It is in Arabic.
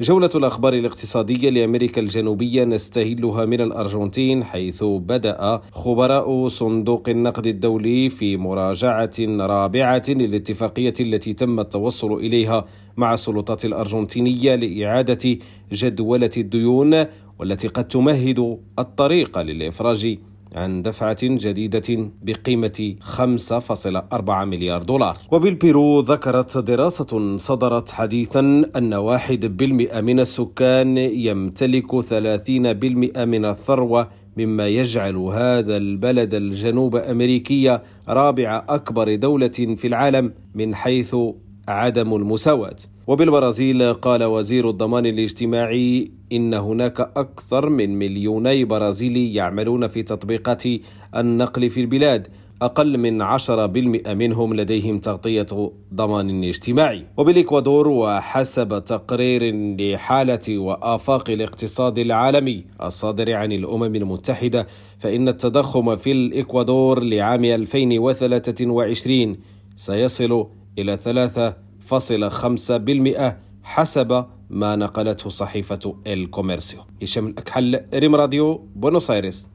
جولة الأخبار الاقتصادية لأمريكا الجنوبية نستهلها من الأرجنتين حيث بدأ خبراء صندوق النقد الدولي في مراجعة رابعة للاتفاقية التي تم التوصل إليها مع السلطات الأرجنتينية لإعادة جدولة الديون والتي قد تمهد الطريق للإفراج عن دفعة جديدة بقيمة 5.4 مليار دولار. وبالبيرو ذكرت دراسة صدرت حديثا أن واحد بالمئة من السكان يمتلك 30% من الثروة مما يجعل هذا البلد الجنوب أمريكي رابع أكبر دولة في العالم من حيث عدم المساواة. وبالبرازيل قال وزير الضمان الاجتماعي إن هناك أكثر من مليوني برازيلي يعملون في تطبيقات النقل في البلاد أقل من 10% منهم لديهم تغطية ضمان اجتماعي. وبالإكوادور وحسب تقرير لحالة وآفاق الاقتصاد العالمي الصادر عن الأمم المتحدة فإن التضخم في الإكوادور لعام 2023 سيصل إلى 3.5% حسب ما نقلته صحيفة الكوميرسيو هشام الأكحل ريم راديو بونوس آيرس